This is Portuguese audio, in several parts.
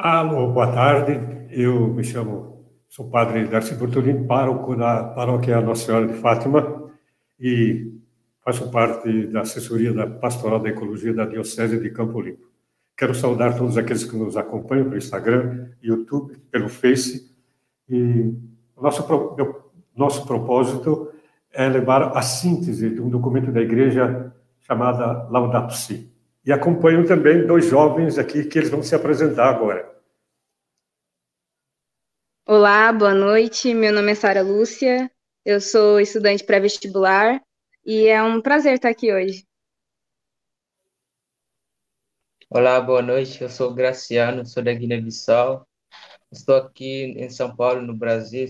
Alô, boa tarde. Eu me chamo, sou padre Darcy Bortolini, pároco da paróquia Nossa Senhora de Fátima e faço parte da assessoria da Pastoral da Ecologia da Diocese de Campo Limpo. Quero saudar todos aqueles que nos acompanham pelo Instagram, YouTube, pelo Face. E nosso, meu, nosso propósito é levar a síntese de um documento da igreja chamada Laudato Si. E acompanho também dois jovens aqui que eles vão se apresentar agora. Olá, boa noite. Meu nome é Sara Lúcia. Eu sou estudante pré-vestibular e é um prazer estar aqui hoje. Olá, boa noite. Eu sou Graciano, sou da Guiné-Bissau. Estou aqui em São Paulo, no Brasil.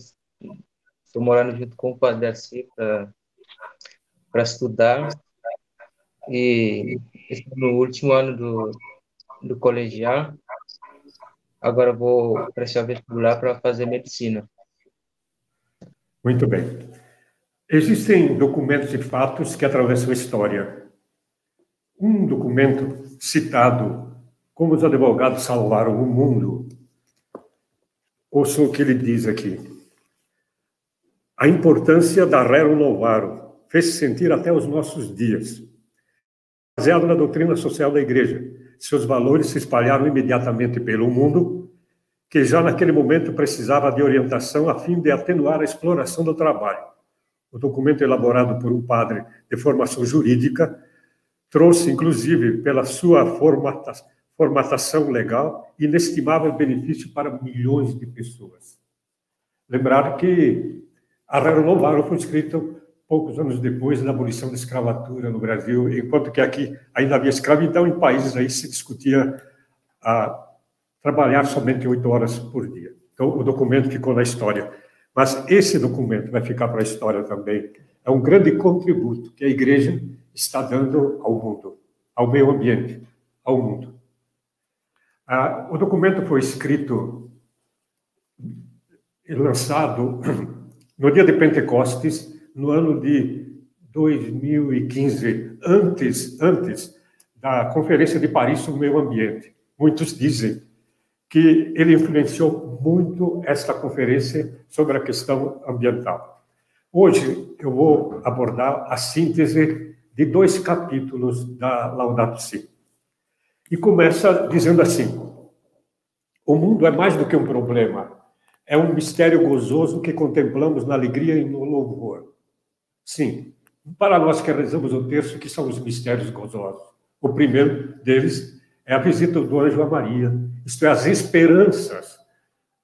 Estou morando junto com o Padre Darcy para estudar. E estou no último ano do, do colegial. Agora vou prestar vestibular para fazer medicina. Muito bem. Existem documentos e fatos que atravessam a história. Um documento citado como os advogados salvaram o mundo. Ouça o que ele diz aqui. A importância da Rero Novaro fez-se sentir até os nossos dias. Baseado na doutrina social da Igreja, seus valores se espalharam imediatamente pelo mundo, que já naquele momento precisava de orientação a fim de atenuar a exploração do trabalho o documento elaborado por um padre de formação jurídica trouxe, inclusive, pela sua formata formatação legal, inestimável benefício para milhões de pessoas. Lembrar que a Novaro foi escrito poucos anos depois da abolição da escravatura no Brasil, enquanto que aqui ainda havia escravidão em países aí se discutia a trabalhar somente oito horas por dia. Então, o documento ficou na história. Mas esse documento vai ficar para a história também. É um grande contributo que a igreja está dando ao mundo, ao meio ambiente, ao mundo. Ah, o documento foi escrito e lançado no dia de Pentecostes, no ano de 2015, antes, antes da Conferência de Paris sobre o Meio Ambiente. Muitos dizem que ele influenciou muito esta conferência sobre a questão ambiental. Hoje eu vou abordar a síntese de dois capítulos da Laudato Si. E começa dizendo assim: O mundo é mais do que um problema, é um mistério gozoso que contemplamos na alegria e no louvor. Sim, para nós que rezamos o texto, que são os mistérios gozosos. O primeiro deles é a visita do anjo a Maria, isto é, as esperanças.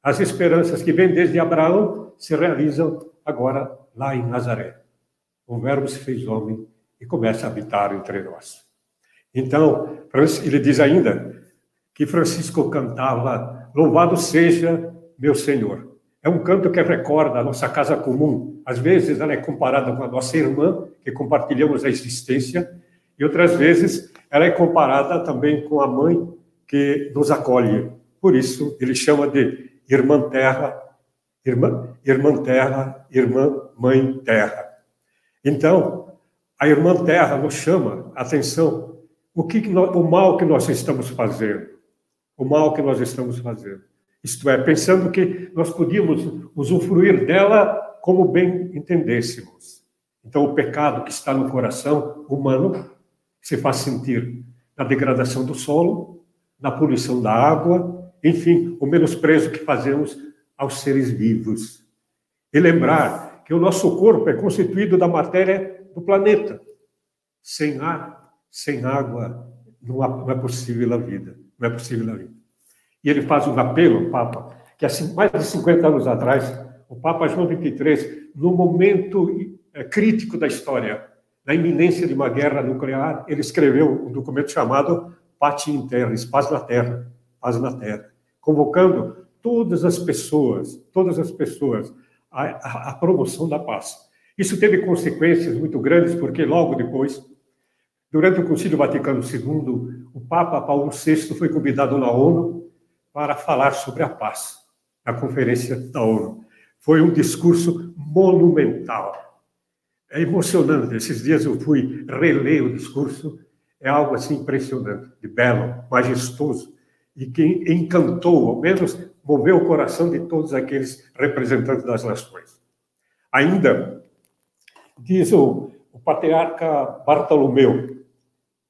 As esperanças que vêm desde Abraão se realizam agora lá em Nazaré. O Verbo se fez homem e começa a habitar entre nós. Então, ele diz ainda que Francisco cantava: Louvado seja meu Senhor. É um canto que recorda a nossa casa comum. Às vezes ela é comparada com a nossa irmã, que compartilhamos a existência, e outras vezes ela é comparada também com a mãe que nos acolhe. Por isso, ele chama de irmã terra, irmã, irmã terra, irmã mãe terra. Então, a irmã terra nos chama a atenção o que nós, o mal que nós estamos fazendo, o mal que nós estamos fazendo. Isto é, pensando que nós podíamos usufruir dela como bem entendêssemos. Então, o pecado que está no coração humano se faz sentir na degradação do solo, na poluição da água, enfim, o menosprezo que fazemos aos seres vivos. E lembrar que o nosso corpo é constituído da matéria do planeta. Sem ar, sem água, não, é possível a vida. Não é possível a vida. E ele faz um apelo, Papa, que assim, mais de 50 anos atrás, o Papa João XXIII, no momento é, crítico da história, na iminência de uma guerra nuclear, ele escreveu um documento chamado Pati in Terra, Paz na Terra, Paz na Terra, convocando todas as pessoas, todas as pessoas, à, à promoção da paz. Isso teve consequências muito grandes, porque logo depois, durante o Concílio Vaticano II, o Papa Paulo VI foi convidado na ONU para falar sobre a paz, na conferência da ONU. Foi um discurso monumental é emocionante. Esses dias eu fui reler o discurso, é algo assim impressionante, de belo, majestoso. e que encantou, ao menos moveu o coração de todos aqueles representantes das nações. Ainda, diz o, o patriarca Bartolomeu,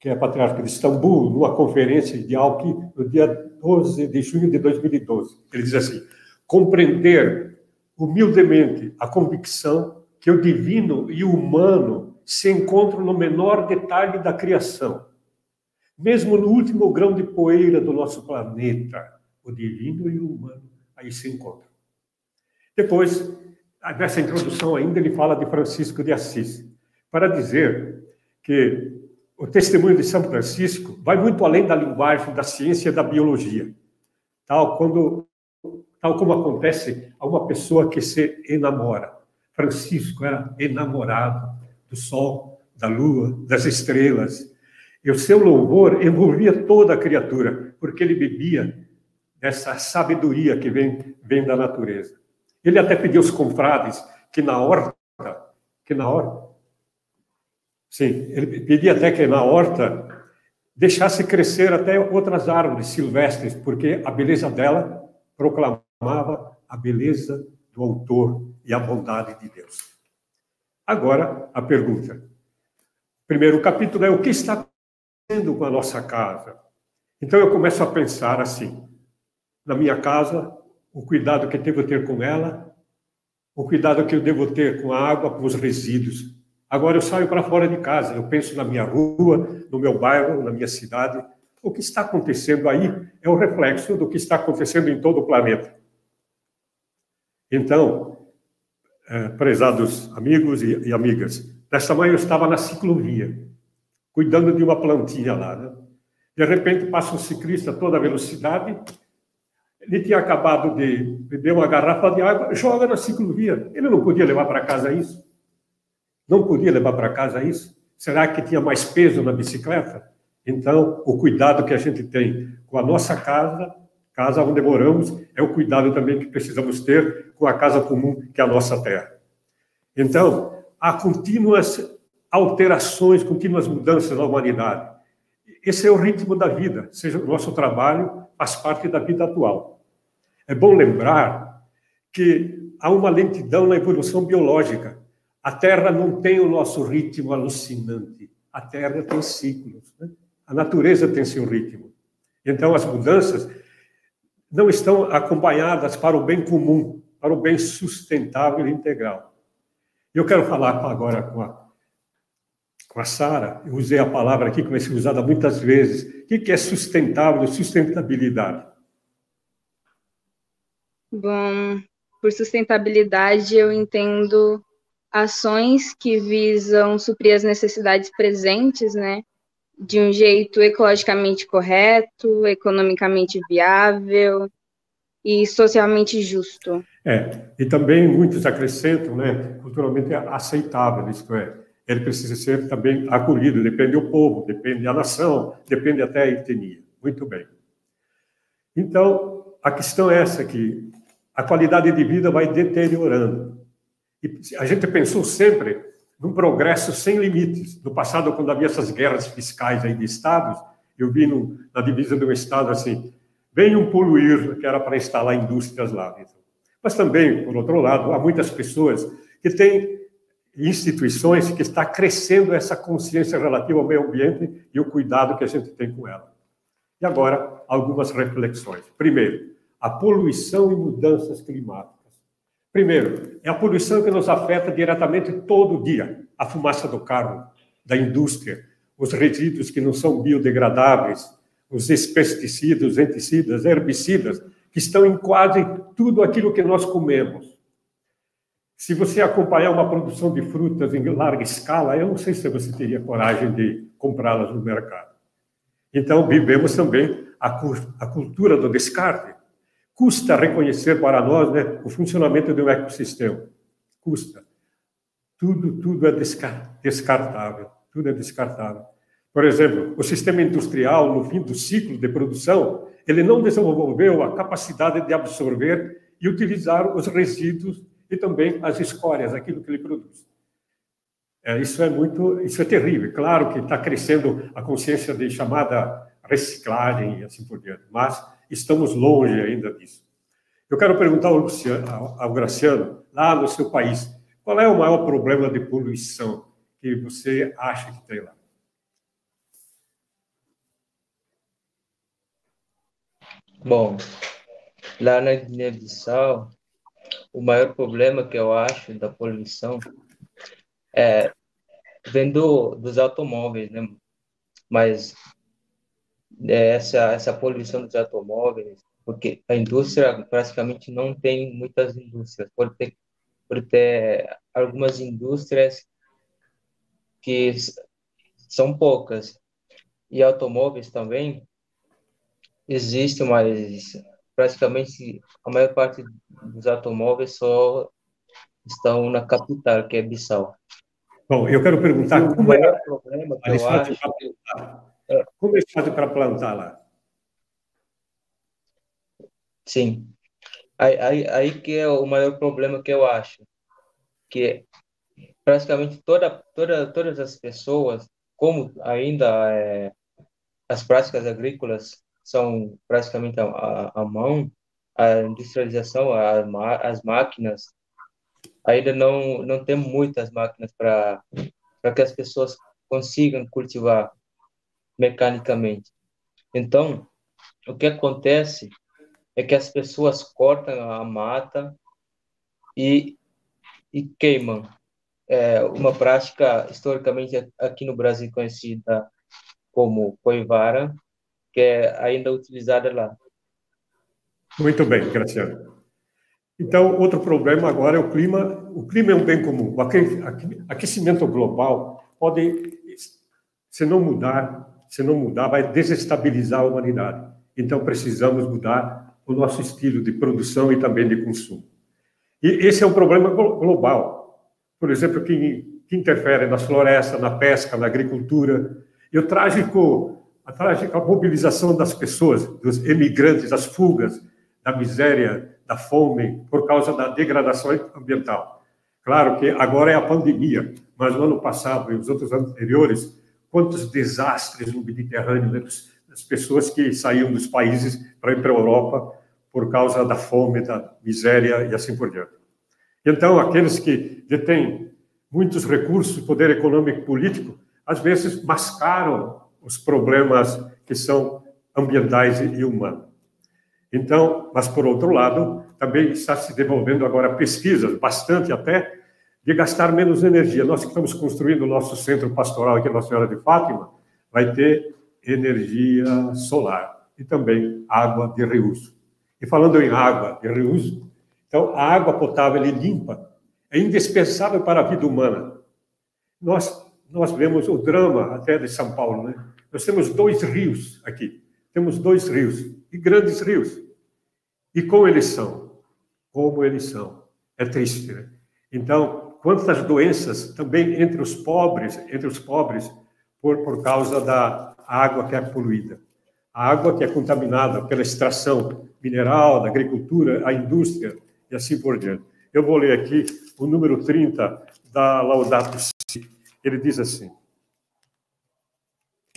que é patriarca de Istambul, numa conferência de Alki, no dia 12 de junho de 2012. Ele diz assim: compreender humildemente a convicção que o divino e o humano se encontram no menor detalhe da criação. Mesmo no último grão de poeira do nosso planeta, o divino e o humano aí se encontram. Depois, nessa introdução ainda, ele fala de Francisco de Assis, para dizer que o testemunho de São Francisco vai muito além da linguagem da ciência e da biologia. Tal, quando, tal como acontece a uma pessoa que se enamora. Francisco era enamorado do sol, da lua, das estrelas. E o seu louvor envolvia toda a criatura, porque ele bebia dessa sabedoria que vem, vem da natureza. Ele até pediu aos confrades que na horta, que na horta, Sim, ele pedia até que na horta deixasse crescer até outras árvores silvestres, porque a beleza dela proclamava a beleza do autor e a bondade de Deus. Agora, a pergunta. Primeiro capítulo é o que está acontecendo com a nossa casa? Então eu começo a pensar assim: na minha casa, o cuidado que eu devo ter com ela, o cuidado que eu devo ter com a água, com os resíduos, Agora eu saio para fora de casa, eu penso na minha rua, no meu bairro, na minha cidade. O que está acontecendo aí é o reflexo do que está acontecendo em todo o planeta. Então, é, prezados amigos e, e amigas, nesta manhã eu estava na ciclovia, cuidando de uma plantinha lá. Né? De repente passa um ciclista a toda velocidade, ele tinha acabado de beber uma garrafa de água, joga na ciclovia. Ele não podia levar para casa isso. Não podia levar para casa isso? Será que tinha mais peso na bicicleta? Então, o cuidado que a gente tem com a nossa casa, casa onde moramos, é o cuidado também que precisamos ter com a casa comum, que é a nossa terra. Então, há contínuas alterações, contínuas mudanças na humanidade. Esse é o ritmo da vida, seja o nosso trabalho faz parte da vida atual. É bom lembrar que há uma lentidão na evolução biológica. A Terra não tem o nosso ritmo alucinante. A Terra tem ciclos. Né? A natureza tem seu ritmo. Então, as mudanças não estão acompanhadas para o bem comum, para o bem sustentável e integral. Eu quero falar agora com a, com a Sara. Eu usei a palavra aqui que vai ser usada muitas vezes. O que é sustentável, sustentabilidade? Bom, por sustentabilidade eu entendo ações que visam suprir as necessidades presentes, né, de um jeito ecologicamente correto, economicamente viável e socialmente justo. É, e também muitos acrescentam, né, culturalmente aceitável, isto é, ele precisa ser também acolhido, depende do povo, depende da nação, depende até a etnia. Muito bem. Então, a questão é essa que a qualidade de vida vai deteriorando. E a gente pensou sempre num progresso sem limites. No passado, quando havia essas guerras fiscais aí de estados, eu vi no, na divisa do estado assim, venham poluir, que era para instalar indústrias lá. Mas também, por outro lado, há muitas pessoas que têm instituições que está crescendo essa consciência relativa ao meio ambiente e o cuidado que a gente tem com ela. E agora, algumas reflexões. Primeiro, a poluição e mudanças climáticas. Primeiro, é a poluição que nos afeta diretamente todo dia. A fumaça do carro, da indústria, os resíduos que não são biodegradáveis, os pesticidas, os anticidas, herbicidas, que estão em quase tudo aquilo que nós comemos. Se você acompanhar uma produção de frutas em larga escala, eu não sei se você teria coragem de comprá-las no mercado. Então, vivemos também a cultura do descarte. Custa reconhecer para nós né, o funcionamento de um ecossistema. Custa. Tudo, tudo é descartável. Tudo é descartável. Por exemplo, o sistema industrial, no fim do ciclo de produção, ele não desenvolveu a capacidade de absorver e utilizar os resíduos e também as escórias, aquilo que ele produz. É, isso é muito, isso é terrível. Claro que está crescendo a consciência de chamada reciclagem e assim por diante. Mas estamos longe ainda disso. Eu quero perguntar ao, Luciano, ao Graciano, lá no seu país, qual é o maior problema de poluição que você acha que tem lá? Bom, lá na Guiné-Bissau, o maior problema que eu acho da poluição é vem do, dos automóveis, né? Mas essa essa poluição dos automóveis, porque a indústria praticamente não tem muitas indústrias, pode ter pode ter algumas indústrias que são poucas e automóveis também existem, mas praticamente a maior parte dos automóveis só estão na capital, que é Bissau. Bom, eu quero perguntar como é o problema que eu acho. É. Como eles fazem para plantar lá? Sim. Aí, aí, aí que é o maior problema que eu acho, que praticamente toda, toda, todas as pessoas, como ainda é, as práticas agrícolas são praticamente a mão, a industrialização, a, as máquinas, ainda não, não tem muitas máquinas para que as pessoas consigam cultivar mecanicamente. Então, o que acontece é que as pessoas cortam a mata e, e queimam. É uma prática historicamente aqui no Brasil conhecida como coivara, que é ainda utilizada lá. Muito bem, Graciano. Então, outro problema agora é o clima. O clima é um bem comum. O aquecimento global pode, se não mudar, se não mudar, vai desestabilizar a humanidade. Então, precisamos mudar o nosso estilo de produção e também de consumo. E esse é um problema global. Por exemplo, que, que interfere nas florestas, na pesca, na agricultura. E o trágico a trágica mobilização das pessoas, dos emigrantes, as fugas da miséria, da fome, por causa da degradação ambiental. Claro que agora é a pandemia, mas no ano passado e os outros anos anteriores, quantos desastres no Mediterrâneo, né, das pessoas que saíam dos países para ir para a Europa por causa da fome, da miséria e assim por diante. Então, aqueles que detêm muitos recursos, poder econômico e político, às vezes mascaram os problemas que são ambientais e humanos. Então, mas por outro lado, também está se desenvolvendo agora pesquisas, bastante até, de gastar menos energia. Nós que estamos construindo o nosso centro pastoral aqui, Nossa Senhora de Fátima, vai ter energia solar e também água de reuso. E falando em água de reuso, então a água potável e limpa é indispensável para a vida humana. Nós nós vemos o drama até de São Paulo, né? Nós temos dois rios aqui. Temos dois rios, e grandes rios. E como eles são? Como eles são? É triste, né? Então, quantas doenças também entre os pobres, entre os pobres, por, por causa da água que é poluída. A água que é contaminada pela extração mineral, da agricultura, a indústria e assim por diante. Eu vou ler aqui o número 30 da Laudato Si. Ele diz assim: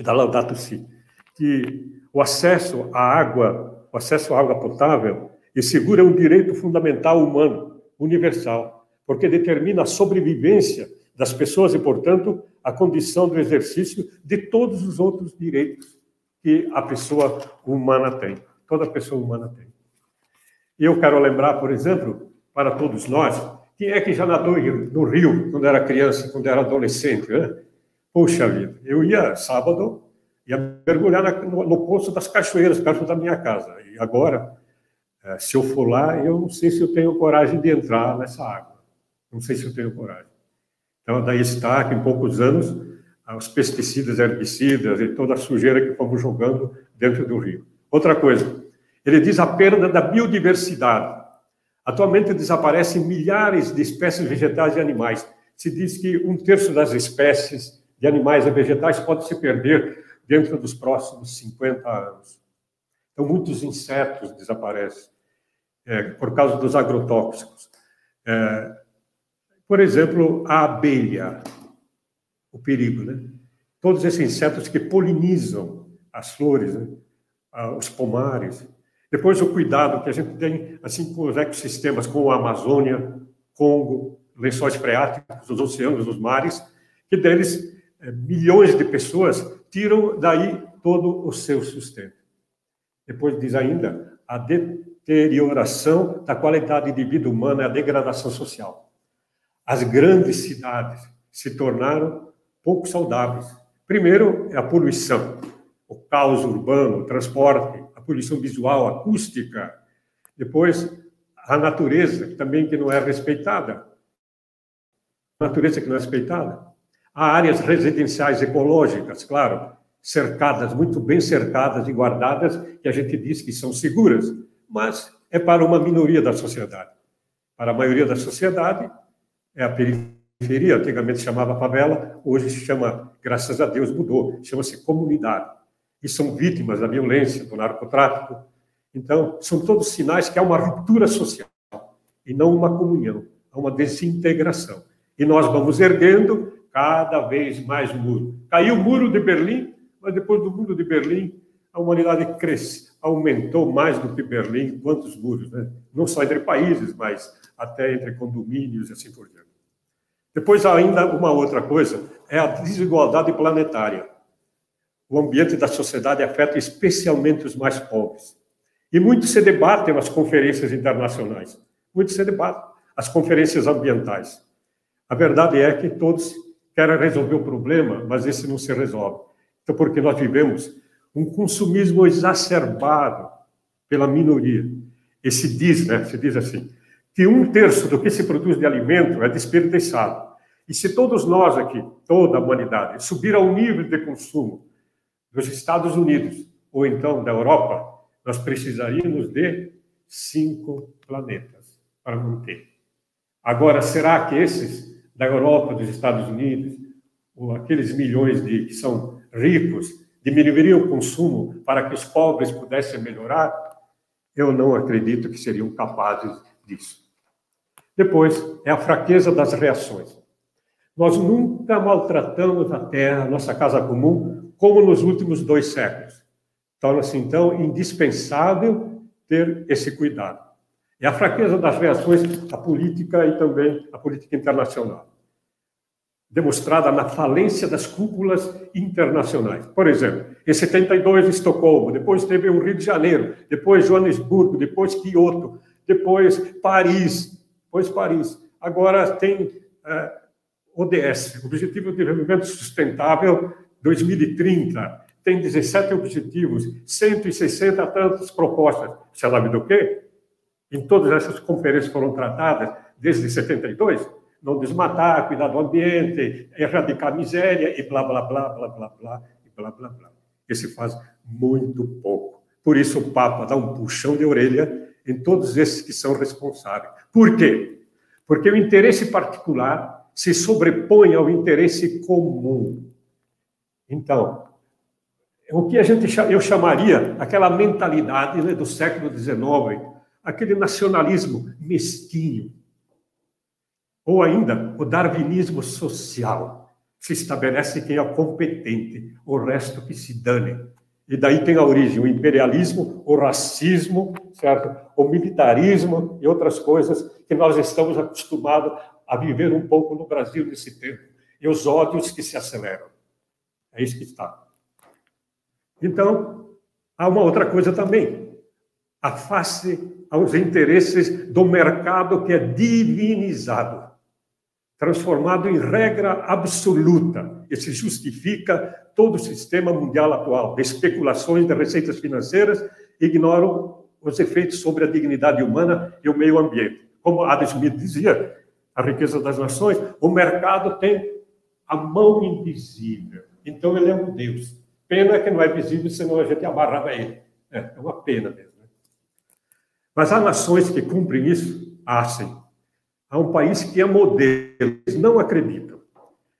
da Laudato Si, que o acesso à água, o acesso à água potável e segura é um direito fundamental humano, universal, porque determina a sobrevivência das pessoas e, portanto, a condição do exercício de todos os outros direitos que a pessoa humana tem, toda pessoa humana tem. E eu quero lembrar, por exemplo, para todos nós, quem é que já nadou no rio quando era criança, quando era adolescente, né? Puxa vida, eu ia sábado, ia mergulhar na, no, no poço das cachoeiras, perto da minha casa. E agora, é, se eu for lá, eu não sei se eu tenho coragem de entrar nessa água. Não sei se eu tenho coragem. Então, daí está que em poucos anos, os pesticidas, herbicidas e toda a sujeira que fomos jogando dentro do rio. Outra coisa, ele diz a perda da biodiversidade. Atualmente desaparecem milhares de espécies vegetais e animais. Se diz que um terço das espécies de animais e vegetais pode se perder dentro dos próximos 50 anos. Então, muitos insetos desaparecem é, por causa dos agrotóxicos. É, por exemplo, a abelha, o perigo, né? Todos esses insetos que polinizam as flores, né? os pomares. Depois, o cuidado que a gente tem assim com os ecossistemas, com a Amazônia, Congo, lençóis freáticos, os oceanos, os mares, que deles é, milhões de pessoas tiram daí todo o seu sustento. Depois diz ainda a deterioração da qualidade de vida humana a degradação social. As grandes cidades se tornaram pouco saudáveis. Primeiro é a poluição, o caos urbano, o transporte, a poluição visual, acústica. Depois, a natureza, também que não é respeitada. A natureza que não é respeitada. Há áreas residenciais ecológicas, claro, cercadas, muito bem cercadas e guardadas, que a gente diz que são seguras, mas é para uma minoria da sociedade. Para a maioria da sociedade, é a periferia, antigamente se chamava favela, hoje se chama, graças a Deus, mudou, chama-se comunidade e são vítimas da violência, do narcotráfico. Então, são todos sinais que há uma ruptura social e não uma comunhão, há uma desintegração. E nós vamos erguendo cada vez mais muro. Caiu o muro de Berlim, mas depois do muro de Berlim, a humanidade cresce, aumentou mais do que Berlim, quantos muros, né? Não só entre países, mas até entre condomínios e assim por diante. Depois, ainda uma outra coisa, é a desigualdade planetária o ambiente da sociedade afeta especialmente os mais pobres. E muito se debatem nas conferências internacionais, muito se debatem as conferências ambientais. A verdade é que todos querem resolver o problema, mas esse não se resolve. Então, porque nós vivemos um consumismo exacerbado pela minoria. E se diz, né, se diz assim, que um terço do que se produz de alimento é desperdiçado. E se todos nós aqui, toda a humanidade, subir ao nível de consumo dos Estados Unidos ou então da Europa, nós precisaríamos de cinco planetas para manter. Agora, será que esses da Europa, dos Estados Unidos, ou aqueles milhões de que são ricos, diminuiriam o consumo para que os pobres pudessem melhorar? Eu não acredito que seriam capazes disso. Depois, é a fraqueza das reações. Nós nunca maltratamos a terra, nossa casa comum, como nos últimos dois séculos. Torna-se, então, indispensável ter esse cuidado. É a fraqueza das reações à política e também à política internacional, demonstrada na falência das cúpulas internacionais. Por exemplo, em 72, Estocolmo, depois teve o Rio de Janeiro, depois Joanesburgo, depois Quioto, depois Paris, depois Paris. Agora tem é, ODS, Objetivo de Desenvolvimento Sustentável, 2030 tem 17 objetivos, 160 tantas propostas. Você sabe do quê? Em todas essas conferências foram tratadas desde 72, não desmatar, cuidar do ambiente, erradicar a miséria e blá, blá, blá, blá, blá, blá, e blá, blá, blá. E se faz muito pouco. Por isso o Papa dá um puxão de orelha em todos esses que são responsáveis. Por quê? Porque o interesse particular se sobrepõe ao interesse comum. Então, o que a gente eu chamaria aquela mentalidade né, do século XIX, aquele nacionalismo mesquinho, ou ainda o darwinismo social, se estabelece quem é competente, o resto que se dane. E daí tem a origem o imperialismo, o racismo, certo? o militarismo e outras coisas que nós estamos acostumados a viver um pouco no Brasil nesse tempo, e os ódios que se aceleram. É isso que está. Então, há uma outra coisa também. A face aos interesses do mercado que é divinizado, transformado em regra absoluta, e se justifica todo o sistema mundial atual de especulações de receitas financeiras, ignoram os efeitos sobre a dignidade humana e o meio ambiente. Como Adam Smith dizia, a riqueza das nações, o mercado tem a mão invisível então ele é um Deus. Pena que não é visível, senão a gente amarrava ele. É, é uma pena mesmo. Né? Mas há nações que cumprem isso? Há sim. Há um país que é modelo, eles não acreditam.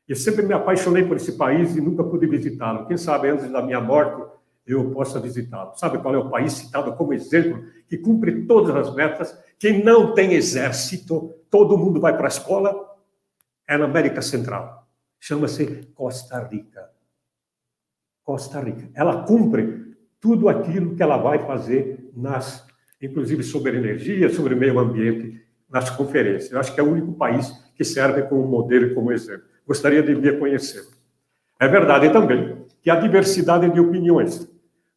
Eu sempre me apaixonei por esse país e nunca pude visitá-lo. Quem sabe antes da minha morte eu possa visitá-lo. Sabe qual é o país citado como exemplo que cumpre todas as metas, que não tem exército, todo mundo vai para a escola? É na América Central. Chama-se Costa Rica. Costa Rica. Ela cumpre tudo aquilo que ela vai fazer nas, inclusive sobre energia, sobre meio ambiente, nas conferências. Eu acho que é o único país que serve como modelo e como exemplo. Gostaria de vir conhecer. É verdade também que há diversidade de opiniões.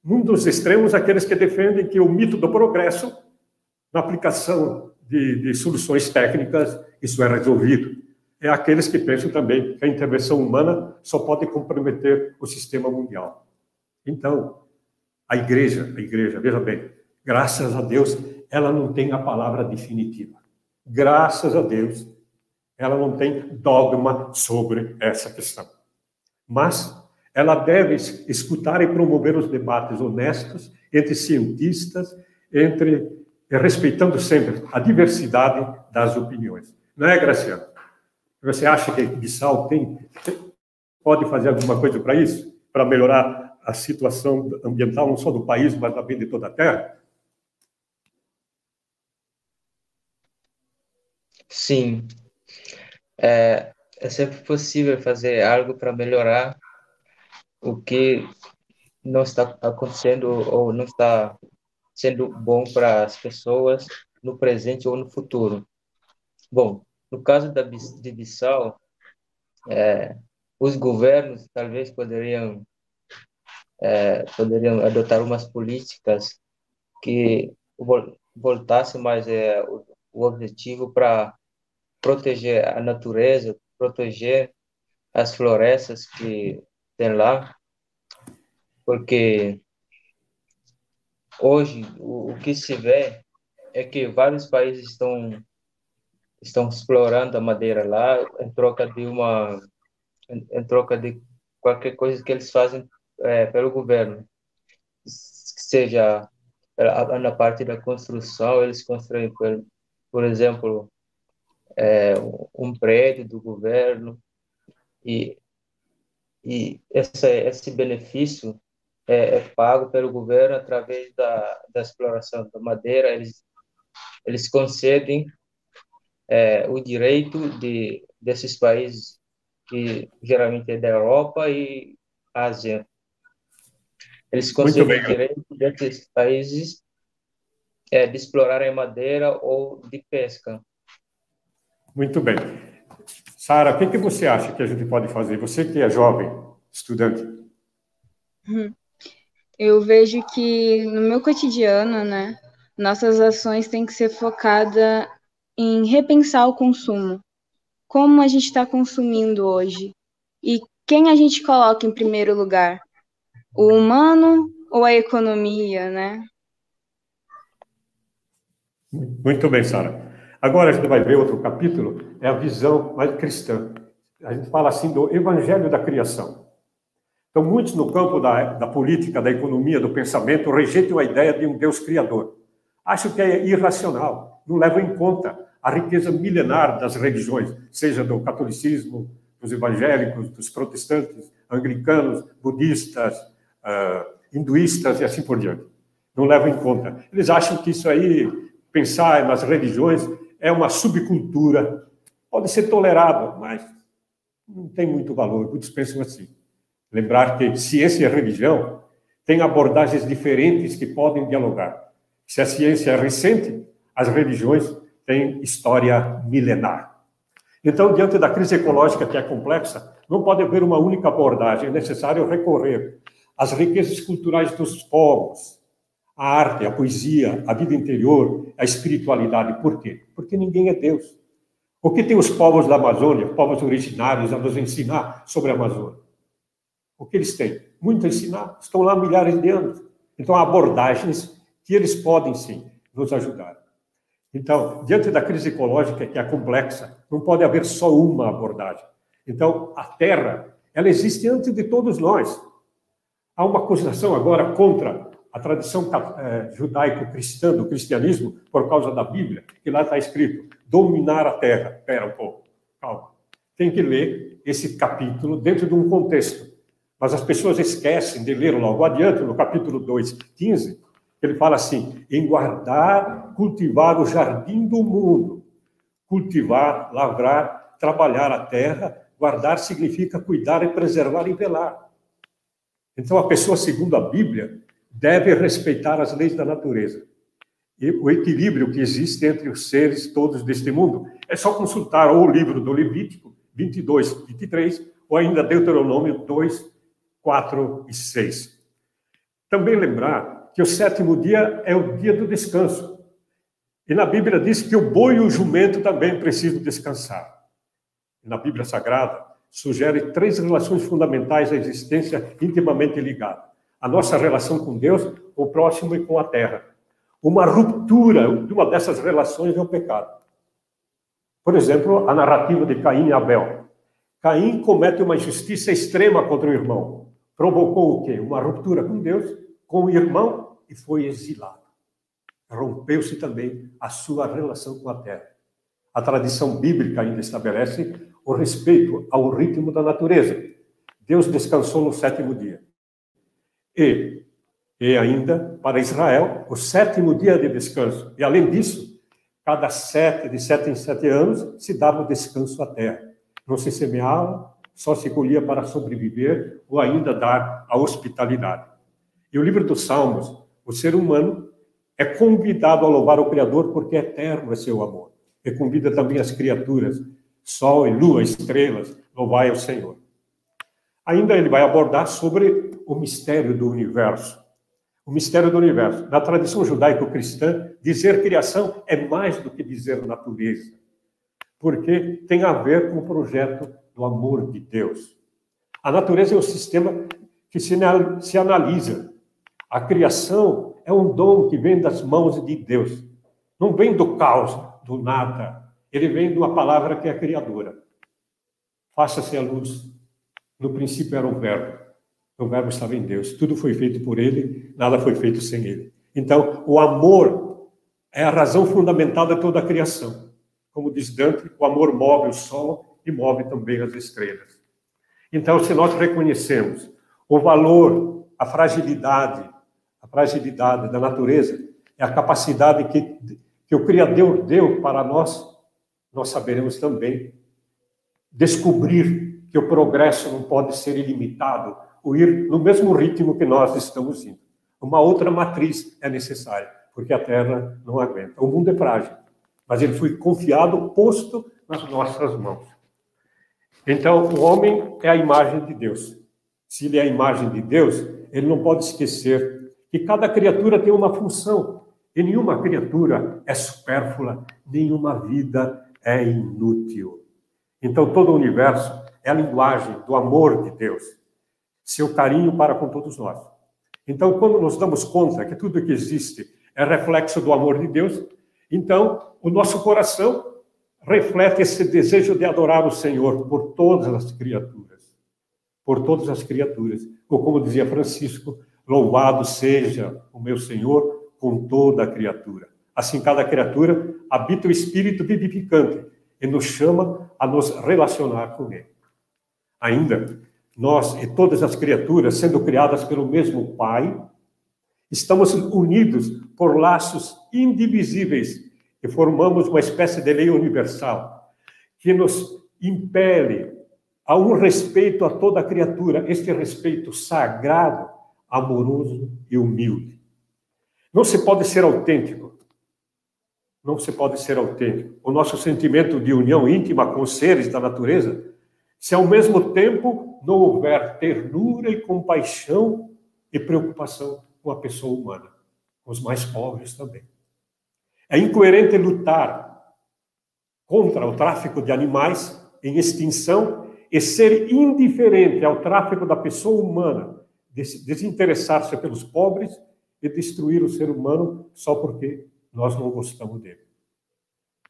Num dos extremos, aqueles que defendem que o mito do progresso, na aplicação de, de soluções técnicas, isso é resolvido. É aqueles que pensam também que a intervenção humana só pode comprometer o sistema mundial. Então, a igreja, a igreja, veja bem, graças a Deus, ela não tem a palavra definitiva. Graças a Deus, ela não tem dogma sobre essa questão. Mas ela deve escutar e promover os debates honestos entre cientistas, entre respeitando sempre a diversidade das opiniões. Não é, Graciano? Você acha que Bissau tem pode fazer alguma coisa para isso, para melhorar a situação ambiental não só do país, mas também de toda a Terra? Sim, é, é sempre possível fazer algo para melhorar o que não está acontecendo ou não está sendo bom para as pessoas no presente ou no futuro. Bom, no caso da de Bissau, é, os governos talvez poderiam é, poderiam adotar umas políticas que voltassem mais é, o, o objetivo para proteger a natureza, proteger as florestas que tem lá, porque hoje o, o que se vê é que vários países estão estão explorando a madeira lá em troca de uma em, em troca de qualquer coisa que eles fazem é, pelo governo. Seja na parte da construção eles constroem por, por exemplo é, um prédio do governo e e esse, esse benefício é, é, pago pelo governo através da, da exploração da madeira. Eles, eles concedem é, o direito de, desses países, que geralmente é da Europa e Ásia. Eles concedem o direito desses países é, de explorarem madeira ou de pesca. Muito bem. Sara, o que, que você acha que a gente pode fazer? Você que é jovem, estudante. Uhum. Eu vejo que no meu cotidiano, né, nossas ações têm que ser focadas em repensar o consumo. Como a gente está consumindo hoje? E quem a gente coloca em primeiro lugar? O humano ou a economia, né? Muito bem, Sara. Agora a gente vai ver outro capítulo, é a visão mais cristã. A gente fala assim do evangelho da criação. Então, muitos no campo da, da política, da economia, do pensamento, rejeitam a ideia de um Deus criador. Acham que é irracional, não levam em conta a riqueza milenar das religiões, seja do catolicismo, dos evangélicos, dos protestantes, anglicanos, budistas, uh, hinduístas e assim por diante. Não levam em conta. Eles acham que isso aí, pensar nas religiões, é uma subcultura, pode ser tolerado, mas não tem muito valor. Muitos pensam assim. Lembrar que ciência e religião têm abordagens diferentes que podem dialogar. Se a ciência é recente, as religiões têm história milenar. Então, diante da crise ecológica que é complexa, não pode haver uma única abordagem, é necessário recorrer às riquezas culturais dos povos, a arte, a poesia, a vida interior, a espiritualidade. Por quê? Porque ninguém é Deus. O que tem os povos da Amazônia, povos originários, a nos ensinar sobre a Amazônia? O que eles têm? Muito a ensinar. Estão lá milhares de anos. Então, há abordagens que eles podem, sim, nos ajudar. Então, diante da crise ecológica, que é complexa, não pode haver só uma abordagem. Então, a Terra, ela existe antes de todos nós. Há uma acusação agora contra a tradição é, judaico-cristã do cristianismo por causa da Bíblia, que lá está escrito dominar a terra. Espera um pouco, calma. Tem que ler esse capítulo dentro de um contexto. Mas as pessoas esquecem de ler logo adiante, no capítulo 2, 15, ele fala assim: em guardar, cultivar o jardim do mundo. Cultivar, lavrar, trabalhar a terra, guardar significa cuidar e preservar e velar. Então, a pessoa, segundo a Bíblia, deve respeitar as leis da natureza. E o equilíbrio que existe entre os seres todos deste mundo. É só consultar ou o livro do Levítico 22, 23, ou ainda Deuteronômio 2, 4 e 6. Também lembrar que o sétimo dia é o dia do descanso. E na Bíblia diz que o boi e o jumento também precisam descansar. Na Bíblia Sagrada, sugere três relações fundamentais à existência intimamente ligadas: a nossa relação com Deus, o próximo e com a terra. Uma ruptura de uma dessas relações é o pecado. Por exemplo, a narrativa de Caim e Abel. Caim comete uma injustiça extrema contra o irmão. Provocou o quê? Uma ruptura com Deus, com o irmão e foi exilado. Rompeu-se também a sua relação com a terra. A tradição bíblica ainda estabelece o respeito ao ritmo da natureza. Deus descansou no sétimo dia. E, e ainda, para Israel, o sétimo dia de descanso. E, além disso, cada sete, de sete em sete anos, se dava o descanso à terra. Não se semeava, só se colhia para sobreviver ou ainda dar a hospitalidade. E o livro dos Salmos, o ser humano é convidado a louvar o Criador porque eterno é seu amor. E convida também as criaturas sol e lua, estrelas, louvai ao Senhor. Ainda ele vai abordar sobre o mistério do universo. O mistério do universo. Na tradição judaico-cristã, dizer criação é mais do que dizer natureza, porque tem a ver com o projeto do amor de Deus. A natureza é um sistema que se, analisa. A criação é um dom que vem das mãos de Deus. Não vem do caos, do nada, ele vem de uma palavra que é criadora. Faça-se a luz. No princípio era o Verbo. O Verbo estava em Deus. Tudo foi feito por ele, nada foi feito sem ele. Então, o amor é a razão fundamental de toda a criação. Como diz Dante, o amor move o sol e move também as estrelas. Então, se nós reconhecemos o valor, a fragilidade, a fragilidade da natureza, é a capacidade que, que o Criador deu para nós nós saberemos também descobrir que o progresso não pode ser ilimitado, ou ir no mesmo ritmo que nós estamos indo. Uma outra matriz é necessária, porque a Terra não aguenta. O mundo é frágil, mas ele foi confiado, posto nas nossas mãos. Então, o homem é a imagem de Deus. Se ele é a imagem de Deus, ele não pode esquecer que cada criatura tem uma função. E nenhuma criatura é supérflua, nenhuma vida é inútil. Então, todo o universo é a linguagem do amor de Deus, seu carinho para com todos nós. Então, quando nos damos conta que tudo que existe é reflexo do amor de Deus, então o nosso coração reflete esse desejo de adorar o Senhor por todas as criaturas. Por todas as criaturas. Ou como dizia Francisco, louvado seja o meu Senhor com toda a criatura. Assim, cada criatura habita o espírito vivificante e nos chama a nos relacionar com ele. Ainda, nós e todas as criaturas, sendo criadas pelo mesmo Pai, estamos unidos por laços indivisíveis e formamos uma espécie de lei universal que nos impele a um respeito a toda criatura, este respeito sagrado, amoroso e humilde. Não se pode ser autêntico não se pode ser autêntico. O nosso sentimento de união íntima com os seres da natureza, se ao mesmo tempo não houver ternura e compaixão e preocupação com a pessoa humana, com os mais pobres também. É incoerente lutar contra o tráfico de animais em extinção e ser indiferente ao tráfico da pessoa humana, desinteressar-se pelos pobres e destruir o ser humano só porque nós não gostamos dele.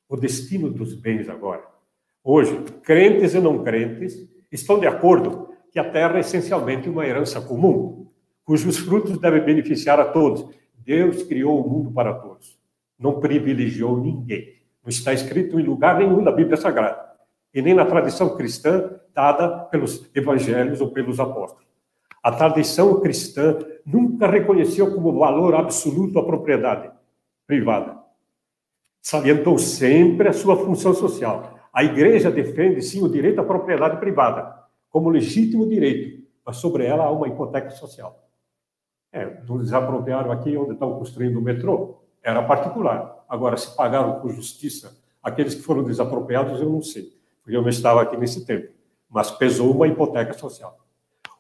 O destino dos bens agora. Hoje, crentes e não crentes estão de acordo que a terra é essencialmente uma herança comum, cujos frutos devem beneficiar a todos. Deus criou o mundo para todos. Não privilegiou ninguém. Não está escrito em lugar nenhum da Bíblia Sagrada. E nem na tradição cristã dada pelos evangelhos ou pelos apóstolos. A tradição cristã nunca reconheceu como valor absoluto a propriedade privada. Salientou sempre a sua função social. A igreja defende, sim, o direito à propriedade privada, como legítimo direito, mas sobre ela há uma hipoteca social. É, no desapropriaram aqui onde estão construindo o metrô, era particular. Agora, se pagaram por justiça aqueles que foram desapropriados, eu não sei, porque eu não estava aqui nesse tempo, mas pesou uma hipoteca social.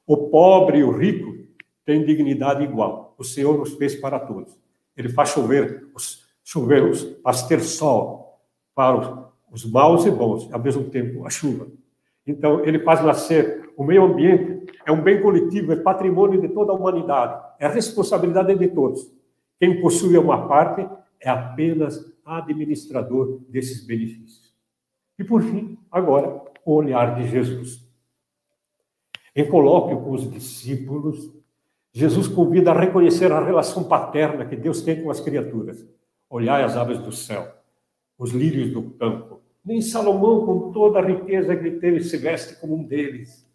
O pobre e o rico têm dignidade igual. O Senhor os fez para todos. Ele faz chover os, chover faz ter sol para os, os maus e bons, ao mesmo tempo a chuva. Então, ele faz nascer o meio ambiente, é um bem coletivo, é patrimônio de toda a humanidade, é responsabilidade de todos. Quem possui uma parte é apenas administrador desses benefícios. E, por fim, agora, o olhar de Jesus. Em colóquio com os discípulos, Jesus convida a reconhecer a relação paterna que Deus tem com as criaturas. Olhai as aves do céu, os lírios do campo. Nem Salomão, com toda a riqueza que teve, se veste como um deles.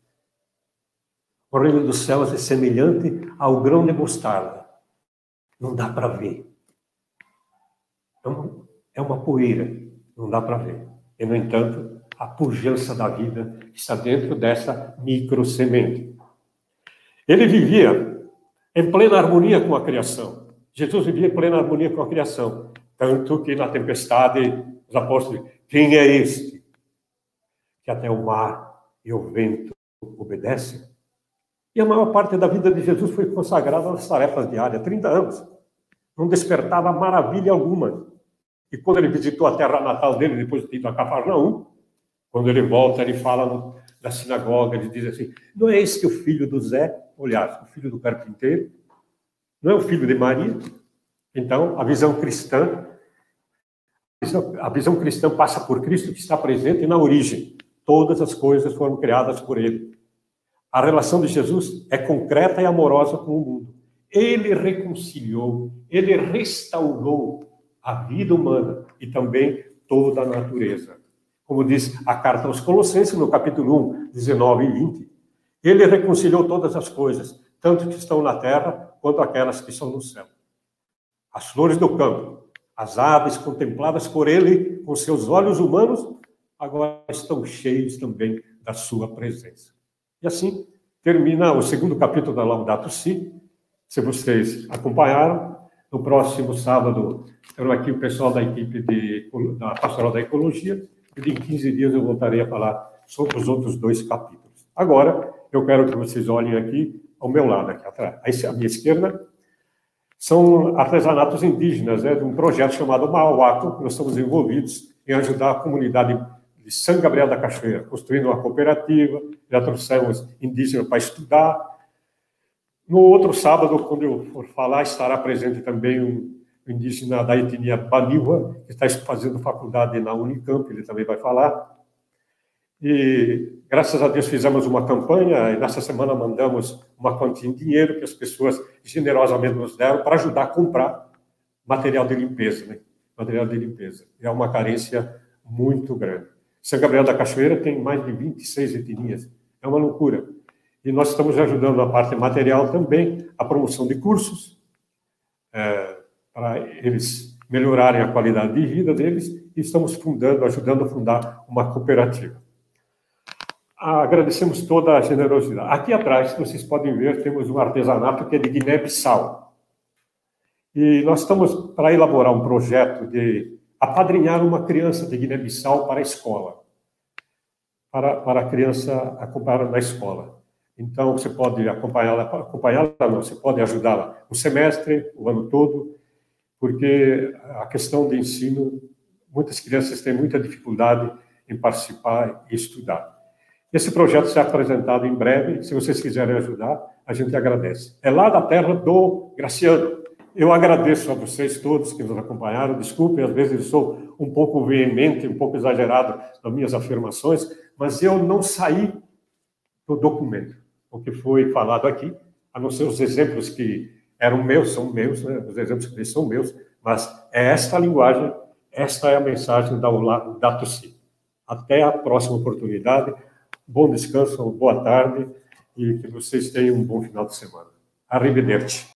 O reino dos céus é semelhante ao grão de mostarda. Não dá para ver. É uma, é uma poeira, não dá para ver. E, no entanto, a pujança da vida está dentro dessa microsemente. Ele vivia em plena harmonia com a criação. Jesus vivia em plena harmonia com a criação. Tanto que na tempestade, os apóstolos, quem é este? Que até o mar e o vento obedecem. E a maior parte da vida de Jesus foi consagrada às tarefas diárias, 30 anos. Não despertava maravilha alguma. E quando ele visitou a terra natal dele, depois de ido a Cafarnaum, quando ele volta, ele fala na sinagoga, ele diz assim: não é esse o filho do Zé, olhar, o filho do carpinteiro? Não é o filho de Maria? Então, a visão cristã, a visão cristã passa por Cristo que está presente na origem. Todas as coisas foram criadas por Ele. A relação de Jesus é concreta e amorosa com o mundo. Ele reconciliou, ele restaurou a vida humana e também toda a natureza como diz a carta aos Colossenses, no capítulo 1, 19 e 20. Ele reconciliou todas as coisas, tanto que estão na terra quanto aquelas que estão no céu. As flores do campo, as aves contempladas por ele com seus olhos humanos, agora estão cheios também da sua presença. E assim termina o segundo capítulo da Laudato Si. Se vocês acompanharam, no próximo sábado, terão aqui o pessoal da equipe de, da Pastoral da Ecologia e em 15 dias eu voltarei a falar sobre os outros dois capítulos. Agora, eu quero que vocês olhem aqui ao meu lado, aqui atrás, à minha esquerda, são artesanatos indígenas, né, de um projeto chamado Mauaco, que nós estamos envolvidos em ajudar a comunidade de São Gabriel da Cachoeira, construindo uma cooperativa, já trouxemos indígenas para estudar. No outro sábado, quando eu for falar, estará presente também um indígena da etnia Baniwa, que está fazendo faculdade na Unicamp, ele também vai falar. E, graças a Deus, fizemos uma campanha, e nessa semana mandamos uma quantia em dinheiro que as pessoas generosamente nos deram para ajudar a comprar material de limpeza, né? Material de limpeza. É uma carência muito grande. São Gabriel da Cachoeira tem mais de 26 etnias. É uma loucura. E nós estamos ajudando a parte material também, a promoção de cursos, é, para eles melhorarem a qualidade de vida deles e estamos fundando, ajudando a fundar uma cooperativa. Agradecemos toda a generosidade. Aqui atrás, vocês podem ver, temos um artesanato que é de Guiné-Bissau. E nós estamos para elaborar um projeto de apadrinhar uma criança de Guiné-Bissau para a escola, para, para a criança acompanhar na escola. Então, você pode acompanhá-la, acompanhá-la, não, você pode ajudá-la o semestre, o ano todo, porque a questão de ensino, muitas crianças têm muita dificuldade em participar e estudar. Esse projeto será apresentado em breve, se vocês quiserem ajudar, a gente agradece. É lá da terra do Graciano. Eu agradeço a vocês todos que nos acompanharam. Desculpem, às vezes eu sou um pouco veemente, um pouco exagerado nas minhas afirmações, mas eu não saí do documento, o que foi falado aqui, a não ser os exemplos que eram meus, são meus, né? os exemplos que são meus, mas é esta linguagem, esta é a mensagem da, da Tussi. Até a próxima oportunidade, bom descanso, boa tarde e que vocês tenham um bom final de semana. Arrivederci.